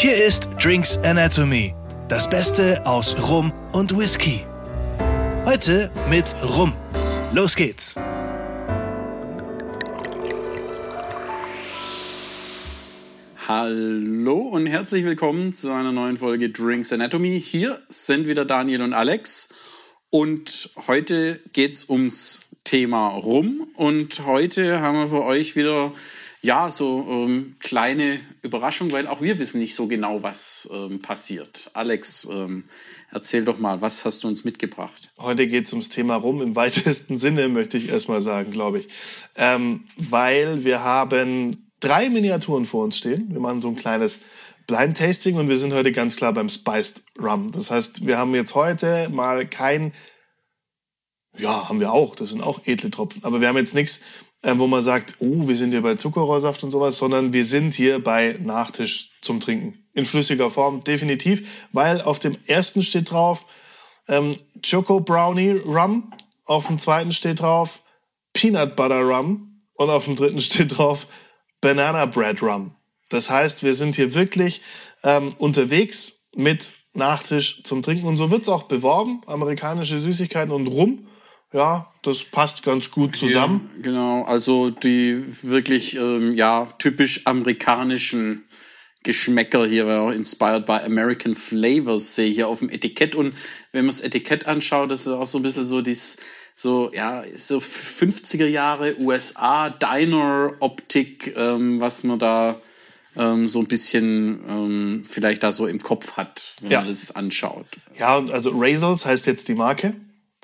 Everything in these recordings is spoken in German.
Hier ist Drinks Anatomy, das Beste aus Rum und Whisky. Heute mit Rum. Los geht's! Hallo und herzlich willkommen zu einer neuen Folge Drinks Anatomy. Hier sind wieder Daniel und Alex und heute geht's ums Thema Rum und heute haben wir für euch wieder ja, so ähm, kleine Überraschung, weil auch wir wissen nicht so genau, was ähm, passiert. Alex, ähm, erzähl doch mal, was hast du uns mitgebracht? Heute geht es ums Thema rum im weitesten Sinne, möchte ich erstmal sagen, glaube ich. Ähm, weil wir haben drei Miniaturen vor uns stehen. Wir machen so ein kleines Blind Tasting und wir sind heute ganz klar beim Spiced Rum. Das heißt, wir haben jetzt heute mal kein, ja, haben wir auch, das sind auch edle Tropfen, aber wir haben jetzt nichts wo man sagt, oh, wir sind hier bei Zuckerrohrsaft und sowas, sondern wir sind hier bei Nachtisch zum Trinken. In flüssiger Form, definitiv, weil auf dem ersten steht drauf ähm, Choco Brownie Rum, auf dem zweiten steht drauf Peanut Butter Rum und auf dem dritten steht drauf Banana Bread Rum. Das heißt, wir sind hier wirklich ähm, unterwegs mit Nachtisch zum Trinken und so wird's auch beworben, amerikanische Süßigkeiten und Rum ja, das passt ganz gut zusammen. Ja, genau, also die wirklich ähm, ja typisch amerikanischen Geschmäcker hier, auch inspired by American Flavors, sehe ich hier auf dem Etikett. Und wenn man das Etikett anschaut, das ist auch so ein bisschen so dies, so, ja, so 50er Jahre USA Diner-Optik, ähm, was man da ähm, so ein bisschen ähm, vielleicht da so im Kopf hat, wenn ja. man das anschaut. Ja, und also Razors heißt jetzt die Marke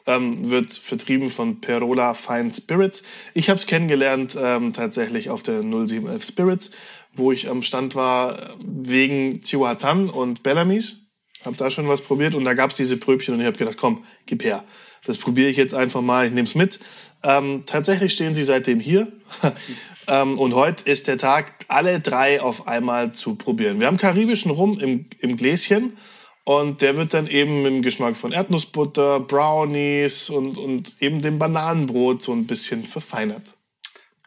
ähm, wird vertrieben von Perola Fine Spirits. Ich habe es kennengelernt ähm, tatsächlich auf der 0711 Spirits, wo ich am Stand war wegen Tiwatan und Bellamy's. Habe da schon was probiert und da gab es diese Pröbchen und ich habe gedacht, komm, gib her. Das probiere ich jetzt einfach mal, ich nehme es mit. Ähm, tatsächlich stehen sie seitdem hier. ähm, und heute ist der Tag, alle drei auf einmal zu probieren. Wir haben karibischen Rum im, im Gläschen und der wird dann eben mit dem Geschmack von Erdnussbutter, Brownies und, und eben dem Bananenbrot so ein bisschen verfeinert.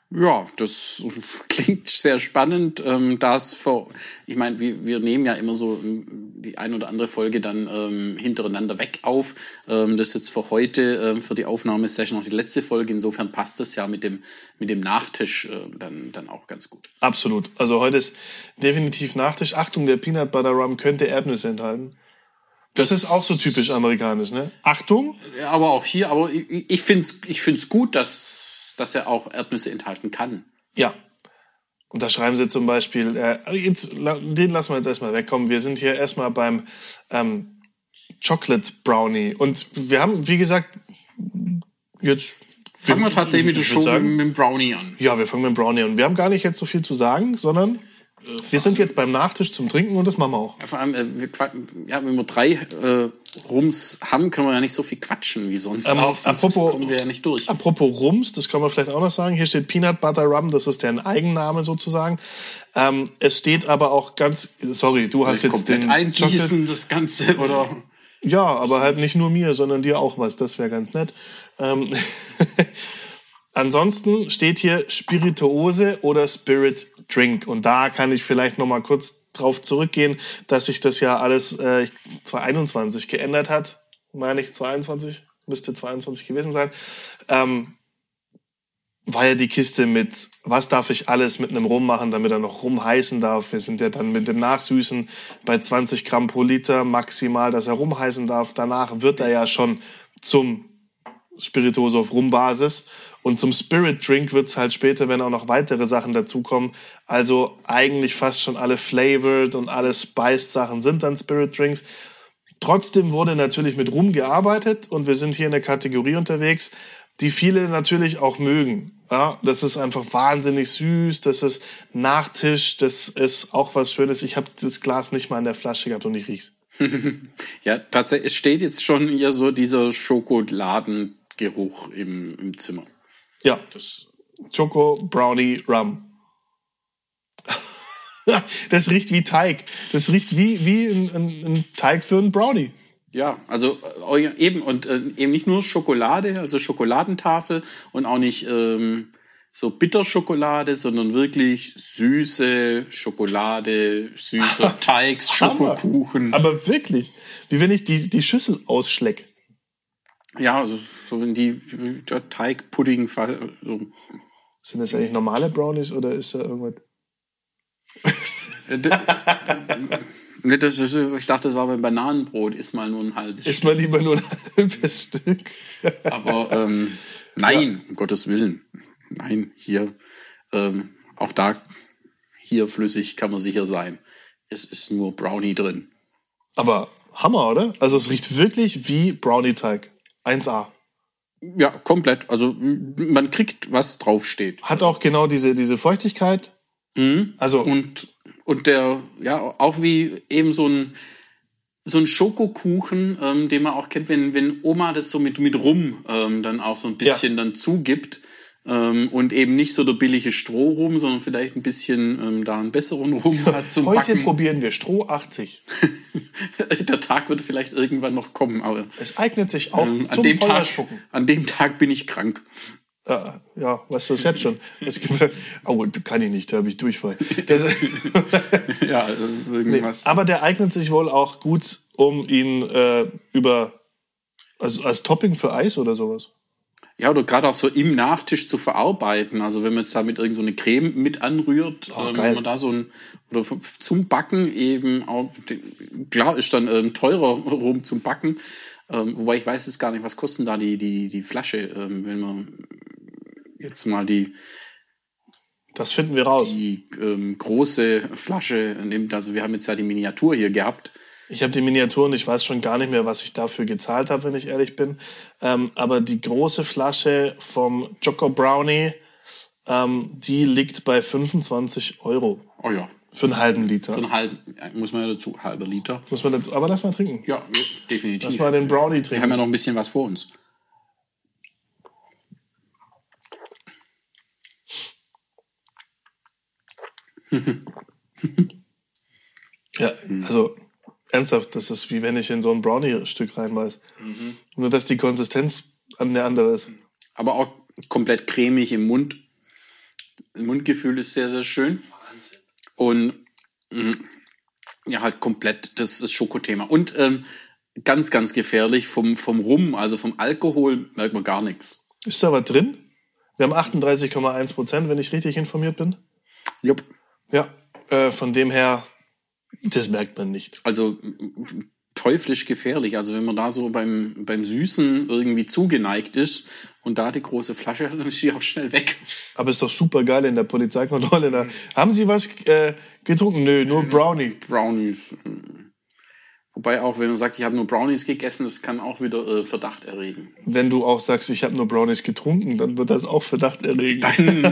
Ja, das klingt sehr spannend. Ähm, das vor, ich meine, wir, wir nehmen ja immer so ähm, die ein oder andere Folge dann ähm, hintereinander weg auf. Ähm, das ist jetzt für heute, ähm, für die Aufnahmesession noch die letzte Folge. Insofern passt das ja mit dem, mit dem Nachtisch äh, dann, dann auch ganz gut. Absolut. Also heute ist definitiv Nachtisch. Achtung, der Peanut Butter Rum könnte Erdnüsse enthalten. Das, ist auch so typisch amerikanisch, ne? Achtung! Aber auch hier, aber ich, ich finde es ich find's gut, dass, dass er auch Erdnüsse enthalten kann. Ja. Und da schreiben sie zum Beispiel, äh, jetzt, den lassen wir jetzt erstmal wegkommen. Wir sind hier erstmal beim ähm, Chocolate Brownie. Und wir haben, wie gesagt, jetzt. Fangen wir tatsächlich mit, mit dem Brownie an. Ja, wir fangen mit dem Brownie an. Wir haben gar nicht jetzt so viel zu sagen, sondern wir sind jetzt beim Nachtisch zum Trinken und das machen wir auch. Ja, vor allem, äh, wir, ja, wenn wir drei äh, Rums haben, können wir ja nicht so viel quatschen wie sonst. Ähm, auch, sonst apropos, kommen wir ja nicht durch. Apropos Rums, das können wir vielleicht auch noch sagen. Hier steht Peanut Butter Rum, das ist deren Eigenname sozusagen. Ähm, es steht aber auch ganz, sorry, du hast jetzt den eingießen das Ganze oder? Ja, aber halt nicht nur mir, sondern dir auch was. Das wäre ganz nett. Ähm Ansonsten steht hier Spirituose oder Spirit Drink. Und da kann ich vielleicht noch mal kurz drauf zurückgehen, dass sich das ja alles äh, 2021 geändert hat. Meine ich 22, müsste 22 gewesen sein. Ähm, war ja die Kiste mit, was darf ich alles mit einem Rum machen, damit er noch rumheißen darf. Wir sind ja dann mit dem Nachsüßen bei 20 Gramm pro Liter maximal, dass er rumheißen darf. Danach wird er ja schon zum Spirituose auf Rumbasis. Und zum Spirit Drink wird's halt später, wenn auch noch weitere Sachen dazukommen. Also eigentlich fast schon alle flavored und alle spiced Sachen sind dann Spirit Drinks. Trotzdem wurde natürlich mit Rum gearbeitet und wir sind hier in der Kategorie unterwegs, die viele natürlich auch mögen. Ja, das ist einfach wahnsinnig süß, das ist Nachtisch, das ist auch was Schönes. Ich habe das Glas nicht mal in der Flasche gehabt und ich riech's. ja, tatsächlich, es steht jetzt schon hier so dieser Schokoladengeruch im, im Zimmer. Ja, das Choco Brownie Rum. das riecht wie Teig. Das riecht wie, wie ein, ein, ein Teig für einen Brownie. Ja, also äh, eben und äh, eben nicht nur Schokolade, also Schokoladentafel und auch nicht ähm, so Bitterschokolade, sondern wirklich süße Schokolade, süßer Teig, Schokokuchen. Aber wirklich, wie wenn ich die, die Schüssel ausschlecke. Ja, also so in die Teigpudding. So. Sind das eigentlich normale Brownies oder ist da irgendwas? Nee, das ist, ich dachte, das war beim Bananenbrot, ist mal nur ein halbes Ist mal lieber nur ein halbes Stück. Aber ähm, nein, um Gottes Willen. Nein, hier, ähm, auch da, hier flüssig kann man sicher sein. Es ist nur Brownie drin. Aber Hammer, oder? Also es riecht wirklich wie Brownie-Teig. 1A. Ja, komplett. Also man kriegt, was draufsteht. Hat auch genau diese, diese Feuchtigkeit. Also Und, und der, ja, auch wie eben so ein, so ein Schokokuchen, ähm, den man auch kennt, wenn, wenn Oma das so mit, mit Rum ähm, dann auch so ein bisschen dann zugibt. Ähm, und eben nicht so der billige Strohrum, sondern vielleicht ein bisschen ähm, da einen besseren Rum hat zum heute Backen. probieren wir Stroh 80. der Tag wird vielleicht irgendwann noch kommen, aber Es eignet sich auch ähm, an, zum dem Tag, Feuerspucken. an dem Tag bin ich krank. Äh, ja, weißt du es jetzt schon? Es gibt, oh, kann ich nicht, da habe ich Durchfall. Das, Ja, also irgendwas. aber der eignet sich wohl auch gut, um ihn äh, über also als Topping für Eis oder sowas. Ja, oder gerade auch so im Nachtisch zu verarbeiten. Also wenn man jetzt da mit irgend so eine Creme mit anrührt, Oh, ähm, wenn man da so ein, oder zum Backen eben auch, klar ist dann ähm, teurer rum zum Backen. Ähm, wobei ich weiß jetzt gar nicht, was kosten da die, die, die Flasche, ähm, wenn man jetzt mal die, Das finden wir raus. die ähm, große Flasche nimmt. Also wir haben jetzt ja die Miniatur hier gehabt. Ich habe die Miniatur und ich weiß schon gar nicht mehr, was ich dafür gezahlt habe, wenn ich ehrlich bin. Ähm, aber die große Flasche vom Choco Brownie, ähm, die liegt bei 25 Euro Oh ja, für einen halben Liter. so einen halben, muss man ja dazu, halber Liter. Muss man dazu, aber lass mal trinken. Ja, definitiv. Lass mal den Brownie Wir haben trinken. ja noch ein bisschen was vor uns. Ja, also ernsthaft, das ist wie wenn ich in so ein Brownie-Stück reinbeiß. Nur, dass die Konsistenz eine andere ist. aber auch komplett cremig im Mund. Das Mundgefühl ist sehr, sehr schön. Wahnsinn. Und mh, ja, halt komplett das, das Schokothema. Und ähm, ganz, ganz gefährlich, vom, vom Rum, also vom Alkohol, merkt man gar nichts. Ist da was drin? Wir haben 38,1 Prozent, wenn ich richtig informiert bin. Jupp. Ja, äh, von dem her, das merkt man nicht. Also teuflisch gefährlich. Also wenn man da so beim, beim Süßen irgendwie zugeneigt ist und da die große Flasche hat, dann ist die auch schnell weg. Aber ist doch super geil in der Polizeikontrolle. Da. Haben Sie was äh, getrunken? Nö, nur Brownie. Brownies. äh, Wobei auch, wenn man sagt, ich habe nur Brownies gegessen, das kann auch wieder äh, Verdacht erregen. Wenn du auch sagst, ich habe nur Brownies getrunken, dann wird das auch Verdacht erregen.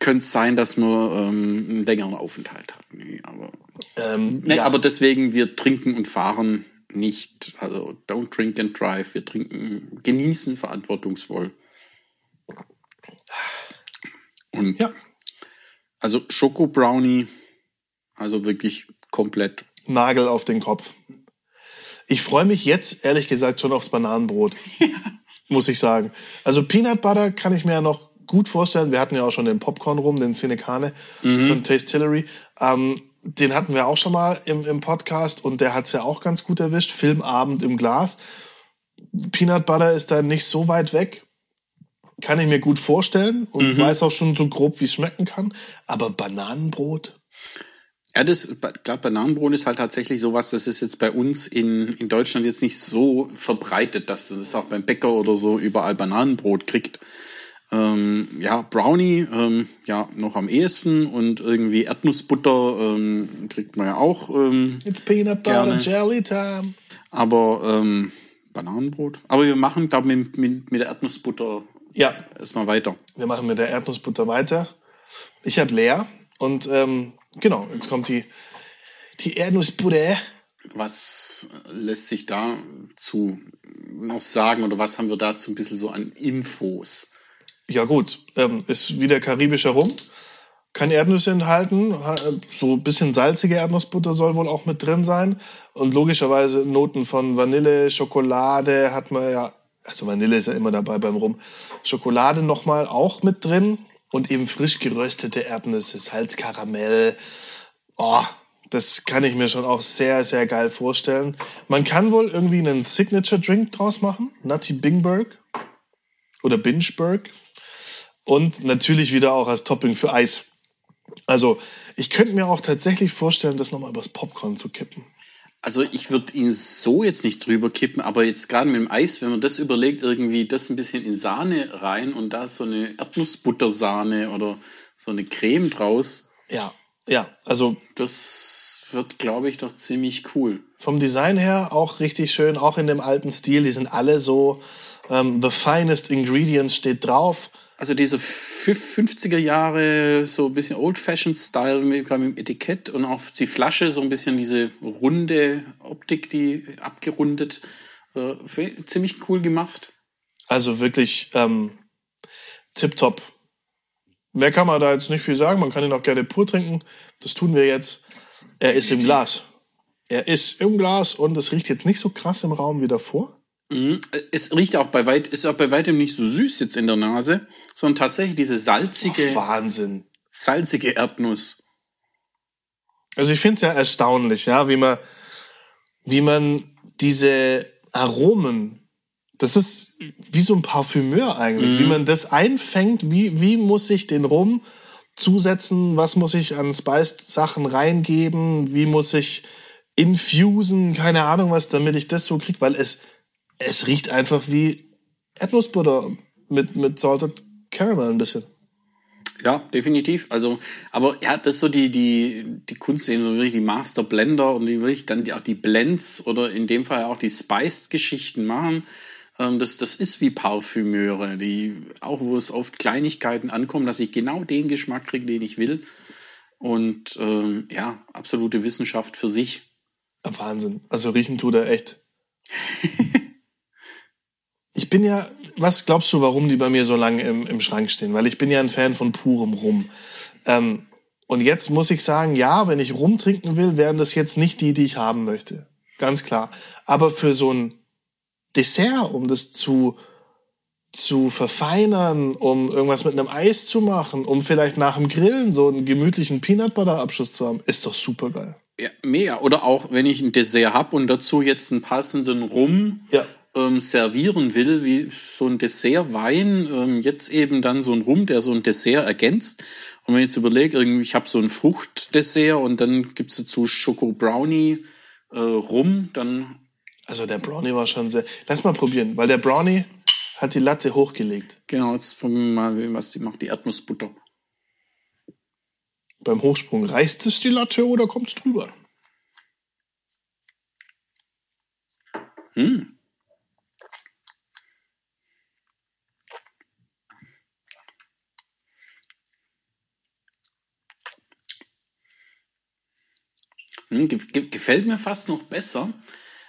Könnte es sein, dass man ähm, einen längeren Aufenthalt hat. Nee, aber, Ähm, nee, ja, aber deswegen, wir trinken und fahren nicht. Also don't drink and drive. Wir trinken, genießen verantwortungsvoll. Und ja, also Schoko Brownie, also wirklich komplett. Nagel auf den Kopf. Ich freue mich jetzt, ehrlich gesagt, schon aufs Bananenbrot. Muss ich sagen. Also Peanut Butter kann ich mir ja noch gut vorstellen. Wir hatten ja auch schon den Popcorn rum, den Cinecane von Tastillery. Ähm, den hatten wir auch schon mal im, im Podcast und der hat's ja auch ganz gut erwischt. Filmabend im Glas. Peanut Butter ist da nicht so weit weg. Kann ich mir gut vorstellen und weiß auch schon so grob, wie es schmecken kann. Aber Bananenbrot? Ja, das, gerade Bananenbrot ist halt tatsächlich sowas, das ist jetzt bei uns in, in Deutschland jetzt nicht so verbreitet, dass du das auch beim Bäcker oder so überall Bananenbrot kriegt. Ähm, ja, Brownie, ähm, ja, noch am ehesten und irgendwie Erdnussbutter ähm, kriegt man ja auch. Ähm, It's Peanut Butter. Jelly Time. aber ähm, Bananenbrot. Aber wir machen, glaube ich, mit, mit, mit der Erdnussbutter Ja, erstmal weiter. Wir machen mit der Erdnussbutter weiter. Ich habe leer und ähm, genau, jetzt kommt die, die Erdnussbutter. Was lässt sich dazu noch sagen oder was haben wir dazu ein bisschen so an Infos? Ja gut, ähm, ist wieder karibischer Rum. Kann Erdnüsse enthalten. ha- äh, So ein bisschen salzige Erdnussbutter soll wohl auch mit drin sein. Und logischerweise Noten von Vanille, Schokolade hat man ja, also Vanille ist ja immer dabei beim Rum. Schokolade nochmal auch mit drin. und eben frisch geröstete Erdnüsse, Salzkaramell. Oh, das kann ich mir schon auch sehr, sehr geil vorstellen. Man kann wohl irgendwie einen Signature-Drink draus machen. Nutty Bingberg oder Bingeberg. Und natürlich wieder auch als Topping für Eis. Also ich könnte mir auch tatsächlich vorstellen, das nochmal übers Popcorn zu kippen. Also ich würde ihn so jetzt nicht drüber kippen, aber jetzt gerade mit dem Eis, wenn man das überlegt, irgendwie das ein bisschen in Sahne rein und da so eine Erdnussbuttersahne oder so eine Creme draus. Ja, ja, also das wird, glaube ich, doch ziemlich cool. Vom Design her auch richtig schön, auch in dem alten Stil. Die sind alle so, ähm, the finest ingredients steht drauf. Also diese 50er Jahre, so ein bisschen Old-Fashioned-Style mit, mit dem Etikett und auf die Flasche so ein bisschen diese runde Optik, die abgerundet, äh, ziemlich cool gemacht. Also wirklich ähm, tipptopp. Mehr kann man da jetzt nicht viel sagen. Man kann ihn auch gerne pur trinken. Das tun wir jetzt. Er ist im Glas. Er ist im Glas und es riecht jetzt nicht so krass im Raum wie davor. Mhm. Es riecht auch bei weit, ist auch bei weitem nicht so süß jetzt in der Nase, sondern tatsächlich diese salzige. Oh, Wahnsinn. Salzige Erdnuss. Also ich finde es ja erstaunlich, ja, wie man, wie man diese Aromen, das ist wie so ein Parfümeur eigentlich, mhm. wie man das einfängt, wie, wie muss ich den Rum zusetzen, was muss ich an Spiced-Sachen reingeben, wie muss ich infusen, keine Ahnung was, damit ich das so krieg, weil es es riecht einfach wie Erdnussbutter mit, mit Salted Caramel ein bisschen. Ja, definitiv. Also, aber ja, das ist so die, die, die Kunst, so wirklich die Master Blender und die wirklich dann die, auch die Blends oder in dem Fall auch die Spiced-Geschichten machen. Ähm, das, das ist wie Parfümeure, die, auch wo es auf Kleinigkeiten ankommt, dass ich genau den Geschmack kriege, den ich will. Und ähm, ja, absolute Wissenschaft für sich. Wahnsinn. Also riechen tut er echt. Ich bin ja, was glaubst du, warum die bei mir so lange im, im Schrank stehen? Weil ich bin ja ein Fan von purem Rum. Ähm, und jetzt muss ich sagen, ja, wenn ich Rum trinken will, wären das jetzt nicht die, die ich haben möchte. Ganz klar. Aber für so ein Dessert, um das zu, zu verfeinern, um irgendwas mit einem Eis zu machen, um vielleicht nach dem Grillen so einen gemütlichen Peanut Butter Abschluss zu haben, ist doch super geil. Ja, mehr. Oder auch, wenn ich ein Dessert hab und dazu jetzt einen passenden Rum. Ja ähm, servieren will, wie so ein Dessertwein, ähm, jetzt eben dann so ein Rum, der so ein Dessert ergänzt. Und wenn ich jetzt überlege, irgendwie, ich habe so ein Fruchtdessert und dann gibt's dazu Schoko Brownie äh, Rum, dann. Also der Brownie war schon sehr. Lass mal probieren, weil der Brownie hat die Latte hochgelegt. Genau, jetzt probieren wir mal, was die macht, die Erdnussbutter. Beim Hochsprung reißt es die Latte oder kommt's drüber? Hm. Hm, gefällt mir fast noch besser,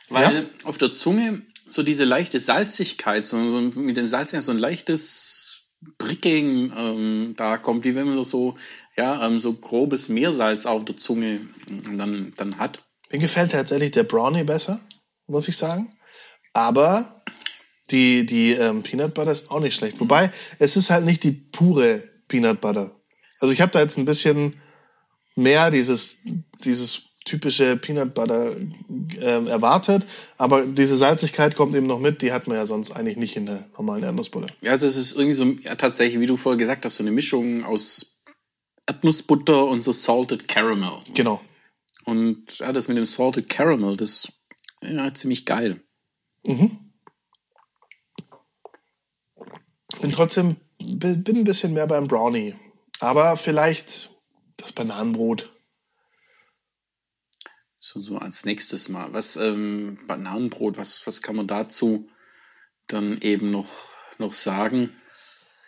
weil ja. auf der Zunge so diese leichte Salzigkeit, so, so mit dem Salz so ein leichtes Prickeln ähm, da kommt, wie wenn man so, ja, ähm, so grobes Meersalz auf der Zunge ähm, dann, dann hat. Mir gefällt tatsächlich der Brownie besser, muss ich sagen. Aber die, die ähm, Peanut Butter ist auch nicht schlecht. Wobei, es ist halt nicht die pure Peanut Butter. Also ich habe da jetzt ein bisschen mehr dieses, dieses typische Peanut Butter äh, erwartet. Aber diese Salzigkeit kommt eben noch mit, die hat man ja sonst eigentlich nicht in der normalen Erdnussbutter. Ja, also es ist irgendwie so, ja, tatsächlich, wie du vorher gesagt hast, so eine Mischung aus Erdnussbutter und so Salted Caramel. Genau. Und ja, das mit dem Salted Caramel, das ist ja ziemlich geil. Mhm. Bin trotzdem, bin ein bisschen mehr beim Brownie. Aber vielleicht das Bananenbrot so, so als nächstes mal. Was, ähm, Bananenbrot, was, was kann man dazu dann eben noch, noch sagen?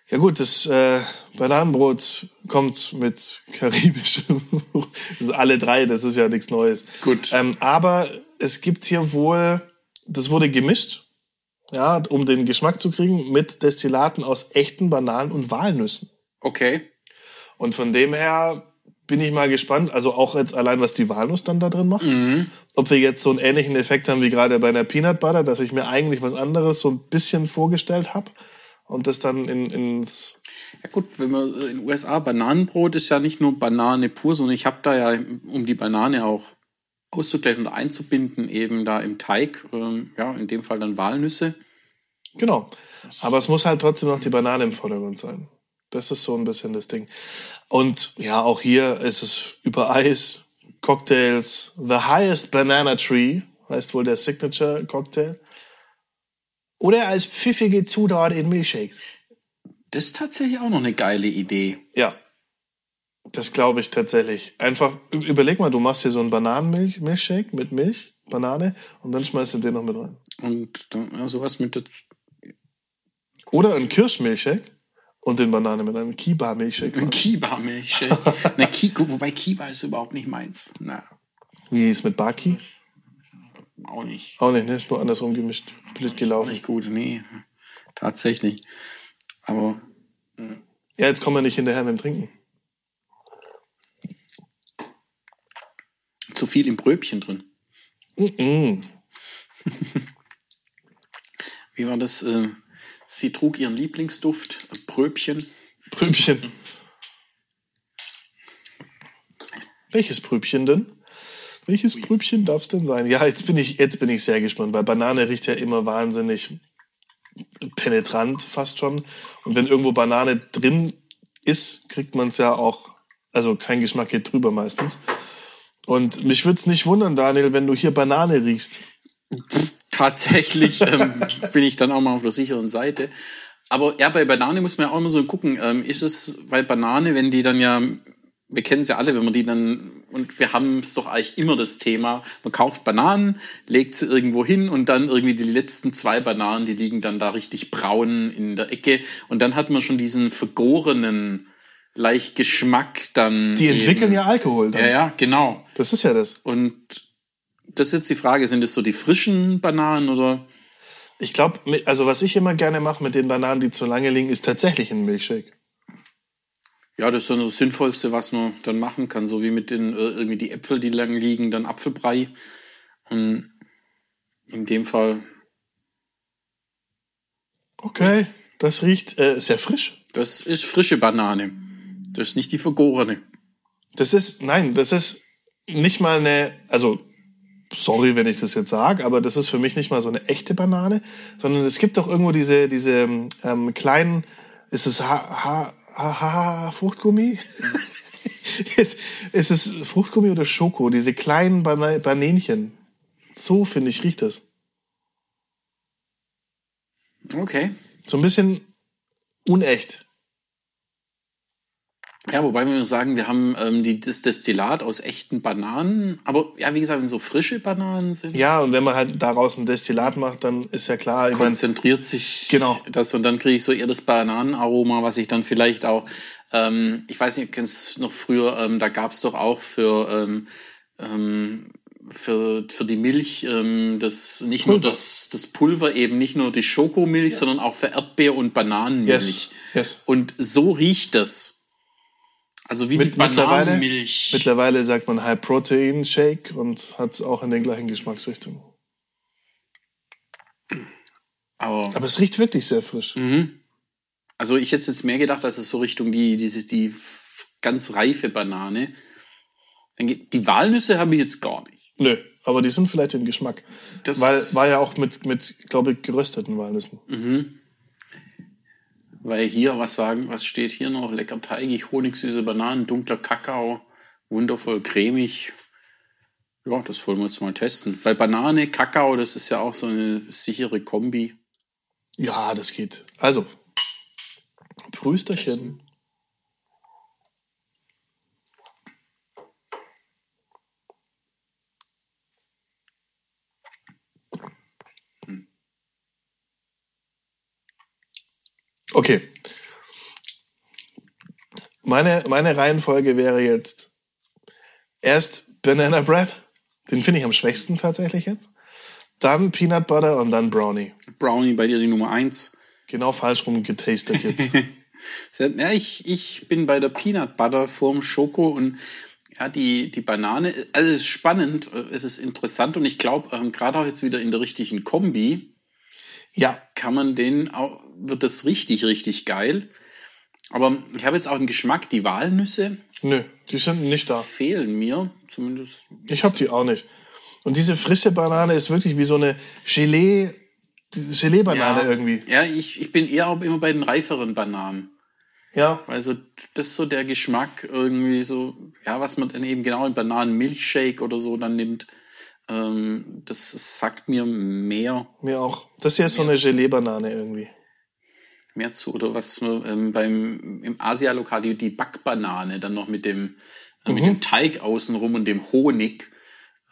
Ja gut, das äh, Bananenbrot kommt mit karibischem. das alle drei, das ist ja nichts Neues. Gut. Ähm, aber es gibt hier wohl, das wurde gemischt, ja, um den Geschmack zu kriegen, mit Destillaten aus echten Bananen und Walnüssen. Okay. Und von dem her bin ich mal gespannt, also auch jetzt allein, was die Walnuss dann da drin macht. Mhm. Ob wir jetzt so einen ähnlichen Effekt haben wie gerade bei einer Peanut Butter, dass ich mir eigentlich was anderes so ein bisschen vorgestellt habe. und das dann in, ins. Ja gut, wenn man in den USA Bananenbrot ist ja nicht nur Banane pur, sondern ich habe da ja, um die Banane auch auszugleichen oder einzubinden, eben da im Teig, ähm, ja, in dem Fall dann Walnüsse. Genau. Aber es muss halt trotzdem noch die Banane im Vordergrund sein. Das ist so ein bisschen das Ding. Und ja, auch hier ist es über Eis, Cocktails, The Highest Banana Tree, heißt wohl der Signature Cocktail. Oder als pfiffige Zutat in Milchshakes. Das ist tatsächlich auch noch eine geile Idee. Ja. Das glaube ich tatsächlich. Einfach, überleg mal, du machst hier so einen Bananenmilchshake mit Milch, Banane und dann schmeißt du den noch mit rein. Und dann, ja, sowas mit. Oder ein Kirschmilchshake und den Banane mit einem Kiba-Milchshake. Ein Kiba-Milchshake. Na, Ki wobei Kiba ist überhaupt nicht meins. Na, Wie ist mit Baki? auch nicht. Auch nicht, ne? Ist nur andersrum gemischt. Blöd gelaufen. Nicht gut, nee. Tatsächlich. Aber Ja, jetzt kommen wir nicht hinterher mit dem Trinken. zu viel im Bröbchen drin. Mm. Wie war das? Äh, sie trug ihren Lieblingsduft, Bröbchen. Prübchen. Welches Prübchen denn? Welches Prübchen darf es denn sein? Ja, jetzt bin ich, jetzt bin ich sehr gespannt, weil Banane riecht ja immer wahnsinnig penetrant fast schon. Und wenn irgendwo Banane drin ist, kriegt man es ja auch, also kein Geschmack geht drüber meistens. Und mich würde es nicht wundern, Daniel, wenn du hier Banane riechst. Tatsächlich ähm, bin ich dann auch mal auf der sicheren Seite. Aber ja, bei Banane muss man ja auch immer so gucken, ähm, ist es, weil Banane, wenn die dann ja, wir kennen es ja alle, wenn man die dann, und wir haben es doch eigentlich immer das Thema, man kauft Bananen, legt sie irgendwo hin und dann irgendwie die letzten zwei Bananen, die liegen dann da richtig braun in der Ecke und dann hat man schon diesen vergorenen, leicht Geschmack dann. Die entwickeln eben. ja Alkohol. Dann. Ja, ja, genau. Das ist ja das. Und das ist jetzt die Frage, sind das so die frischen Bananen oder? Ich glaube, also was ich immer gerne mache mit den Bananen, die zu lange liegen, ist tatsächlich ein Milchshake. Ja, das ist dann das Sinnvollste, was man dann machen kann. So wie mit den äh, irgendwie die Äpfel, die lang liegen, dann Apfelbrei. Und in dem Fall, Okay, das riecht äh, sehr frisch. das ist frische Banane. Das ist nicht die vergorene. Das ist, nein, das ist nicht mal eine, also sorry, wenn ich das jetzt sage, aber das ist für mich nicht mal so eine echte Banane, sondern es gibt doch irgendwo diese, diese ähm, kleinen, ist es ha, ha, ha, ha, Fruchtgummi? ist, ist es Fruchtgummi oder Schoko? Diese kleinen Bana Banänchen. So, finde ich, riecht das. Okay. So ein bisschen unecht. Ja, wobei wir sagen, wir haben ähm, die, das Destillat aus echten Bananen. Aber ja, wie gesagt, wenn so frische Bananen sind, Ja, und wenn man halt daraus ein Destillat macht, dann ist ja klar, konzentriert sich Genau. das und dann kriege ich so eher das Bananenaroma, was ich dann vielleicht auch, ähm, ich weiß nicht, es noch früher, ähm, da gab es doch auch für, ähm, ähm, für, für die Milch ähm, das nicht nur Pulver. das, das Pulver, eben nicht nur die Schokomilch, sondern auch für Erdbeer- und Bananenmilch. Yes, yes. Und so riecht das. Also wie Mit, die mittlerweile, Bananenmilch. mittlerweile sagt man High Protein Shake und hat es auch in den gleichen Geschmacksrichtungen. Aber Aber es riecht wirklich sehr frisch. Also ich hätte jetzt mehr gedacht, dass es so Richtung die, diese, die ganz reife Banane. Die Walnüsse habe ich jetzt gar nicht. Nö, aber die sind vielleicht im Geschmack. Das- Weil war ja auch mit, mit glaube ich, gerösteten Walnüssen. Weil hier, was sagen, was steht hier noch? Lecker teigig, honigsüße Bananen, dunkler Kakao, wundervoll cremig. Ja, das wollen wir jetzt mal testen. Weil Banane, Kakao, das ist ja auch so eine sichere Kombi. Ja, das geht. Also, Prüsterchen. Okay. Meine, meine Reihenfolge wäre jetzt erst Banana Bread. Den finde ich am schwächsten tatsächlich jetzt. Dann Peanut Butter und dann Brownie. Brownie bei dir die Nummer eins. Genau falsch rum getastet jetzt. Ja, ich, ich bin bei der Peanut Butter vorm Schoko und ja, die, die Banane, also es ist spannend, äh, es ist interessant und ich glaube, ähm, gerade auch jetzt wieder in der richtigen Kombi ja, kann man den auch, wird das richtig, richtig geil. Aber ich habe jetzt auch einen Geschmack, die Walnüsse Nö, die sind nicht da. fehlen mir, zumindest. Ich hab die auch nicht. Und diese frische Banane ist wirklich wie so eine Gelee, Gelee-Banane irgendwie. Ja, ich, ich bin eher auch immer bei den reiferen Bananen. Ja, Also das ist so der Geschmack irgendwie so, ja, was man dann eben genau in Bananenmilchshake oder so dann nimmt. Ähm, das sagt mir mehr, mir auch. Das hier ist so eine Gelee-Banane irgendwie. Mehr zu. Oder was ähm, beim im Asia-Lokal die, die Backbanane dann noch mit dem, äh, mit dem Teig außenrum und dem Honig.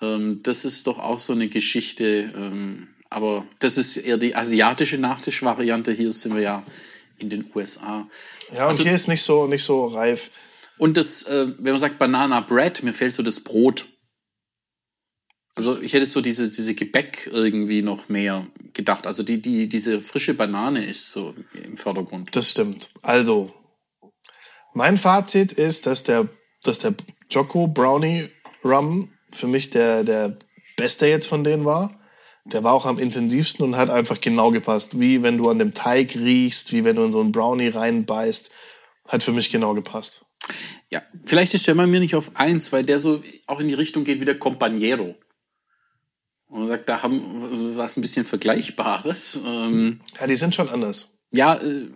Ähm, das ist doch auch so eine Geschichte. Ähm, aber das ist eher die asiatische Nachtischvariante. Hier sind wir ja in den USA. Ja, und Also- hier ist nicht so, nicht so reif. Und das, äh, wenn man sagt Banana Bread, mir fällt so das Brot. Also ich hätte so diese, diese Gebäck irgendwie noch mehr gedacht. Also die, die, diese frische Banane ist so im Vordergrund. Das stimmt. Also, mein Fazit ist, dass der, dass der Choco Brownie Rum für mich der, der beste jetzt von denen war. Der war auch am intensivsten und hat einfach genau gepasst. Wie wenn du an dem Teig riechst, wie wenn du in so einen Brownie reinbeißt. Hat für mich genau gepasst. Ja, vielleicht ist der bei mir nicht auf eins, weil der so auch in die Richtung geht wie der Companiero. Und man sagt, da haben wir was ein bisschen Vergleichbares. Ähm, Ja, die sind schon anders. ja, äh,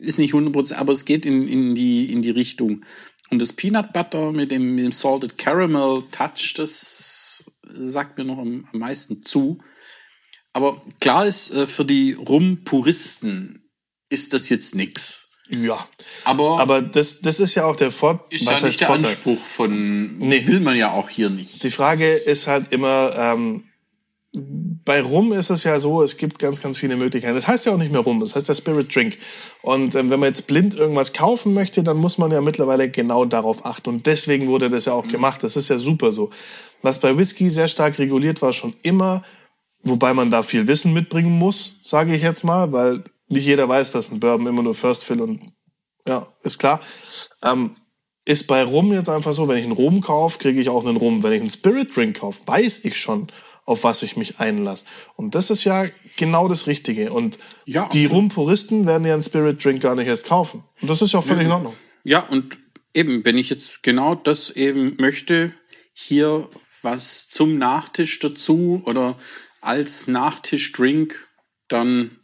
ist nicht 100%, aber es geht in, in, die, in die Richtung. Und das Peanut Butter mit dem, mit dem Salted Caramel Touch, das sagt mir noch am, am meisten zu. Aber klar ist, äh, für die Rum-Puristen ist das jetzt nix. Ja. Aber, Aber das, das ist ja auch der Vor ist was ja nicht der Vorteil? Anspruch von, Nee. will man ja auch hier nicht. Die Frage ist halt immer, ähm, bei Rum ist es ja so, es gibt ganz, ganz viele Möglichkeiten. Das heißt ja auch nicht mehr Rum, das heißt der Spirit Drink. Und ähm, wenn man jetzt blind irgendwas kaufen möchte, dann muss man ja mittlerweile genau darauf achten. Und deswegen wurde das ja auch gemacht. Das ist ja super so. Was bei Whisky sehr stark reguliert war, schon immer, wobei man da viel Wissen mitbringen muss, sage ich jetzt mal, weil nicht jeder weiß, dass ein Bourbon immer nur First Fill und ja, ist klar. Ähm, ist bei Rum jetzt einfach so, wenn ich einen Rum kaufe, kriege ich auch einen Rum. Wenn ich einen Spirit Drink kaufe, weiß ich schon, auf was ich mich einlasse. Und das ist ja genau das Richtige. Und Ja, die. Rum-Puristen werden ja einen Spirit Drink gar nicht erst kaufen. Und das ist ja auch völlig in Ordnung. Ja, und eben, wenn ich jetzt genau das eben möchte, hier was zum Nachtisch dazu oder als Nachtischdrink, dann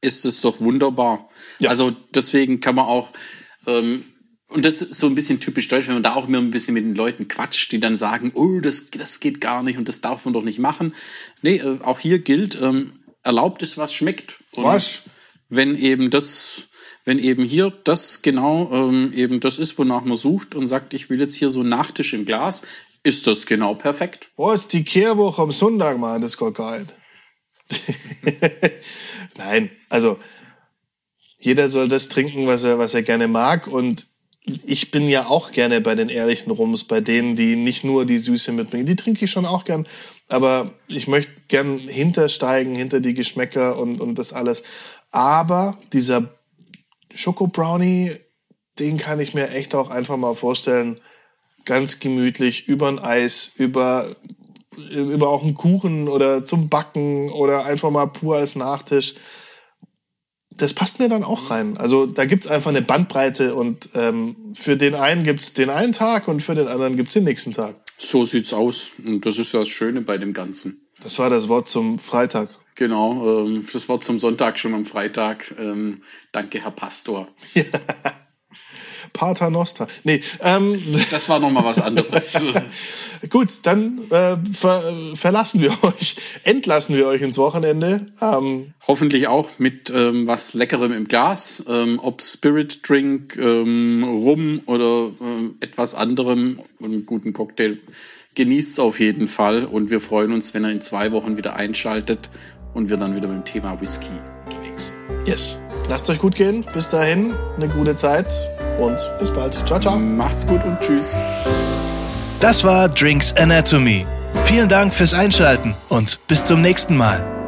ist es doch wunderbar. Ja. Also deswegen kann man auch, ähm, und das ist so ein bisschen typisch deutsch, wenn man da auch immer ein bisschen mit den Leuten quatscht, die dann sagen, oh, das, das geht gar nicht und das darf man doch nicht machen. Nee, äh, auch hier gilt, ähm, erlaubt ist, was schmeckt. Und Was? wenn eben das, wenn eben hier das genau ähm, eben das ist, wonach man sucht und sagt, ich will jetzt hier so einen Nachtisch im Glas, ist das genau perfekt. Ist die Kehrwoche am Sonntag, Mann? Das geht geil. Nein, also jeder soll das trinken, was er, was er gerne mag. Und ich bin ja auch gerne bei den ehrlichen Rums, bei denen, die nicht nur die Süße mitbringen. Die trinke ich schon auch gern. Aber ich möchte gern hintersteigen, hinter die Geschmäcker und, und das alles. Aber dieser Schoko Brownie, den kann ich mir echt auch einfach mal vorstellen, ganz gemütlich über ein Eis, über, über auch einen Kuchen oder zum Backen oder einfach mal pur als Nachtisch. Das passt mir dann auch rein. Also da gibt's einfach eine Bandbreite und ähm, für den einen gibt's den einen Tag und für den anderen gibt's den nächsten Tag. So sieht's aus. Und das ist ja das Schöne bei dem Ganzen. Das war das Wort zum Freitag. Genau, ähm, das war zum Sonntag schon am Freitag. Ähm, danke, Herr Pastor. Pater Nostra. Nee, ähm, Das war nochmal was anderes. gut, dann äh, ver verlassen wir euch, entlassen wir euch ins Wochenende. Ähm, Hoffentlich auch mit ähm, was Leckerem im Glas, ähm, ob Spirit Drink, ähm, Rum oder ähm, etwas anderem und einen guten Cocktail. Genießt es auf jeden Fall und wir freuen uns, wenn ihr in zwei Wochen wieder einschaltet und wir dann wieder beim Thema Whisky unterwegs sind. yes. Lasst euch gut gehen. Bis dahin, eine gute Zeit und bis bald. Ciao, ciao. Macht's gut und tschüss. Das war Drinks Anatomy. Vielen Dank fürs Einschalten und bis zum nächsten Mal.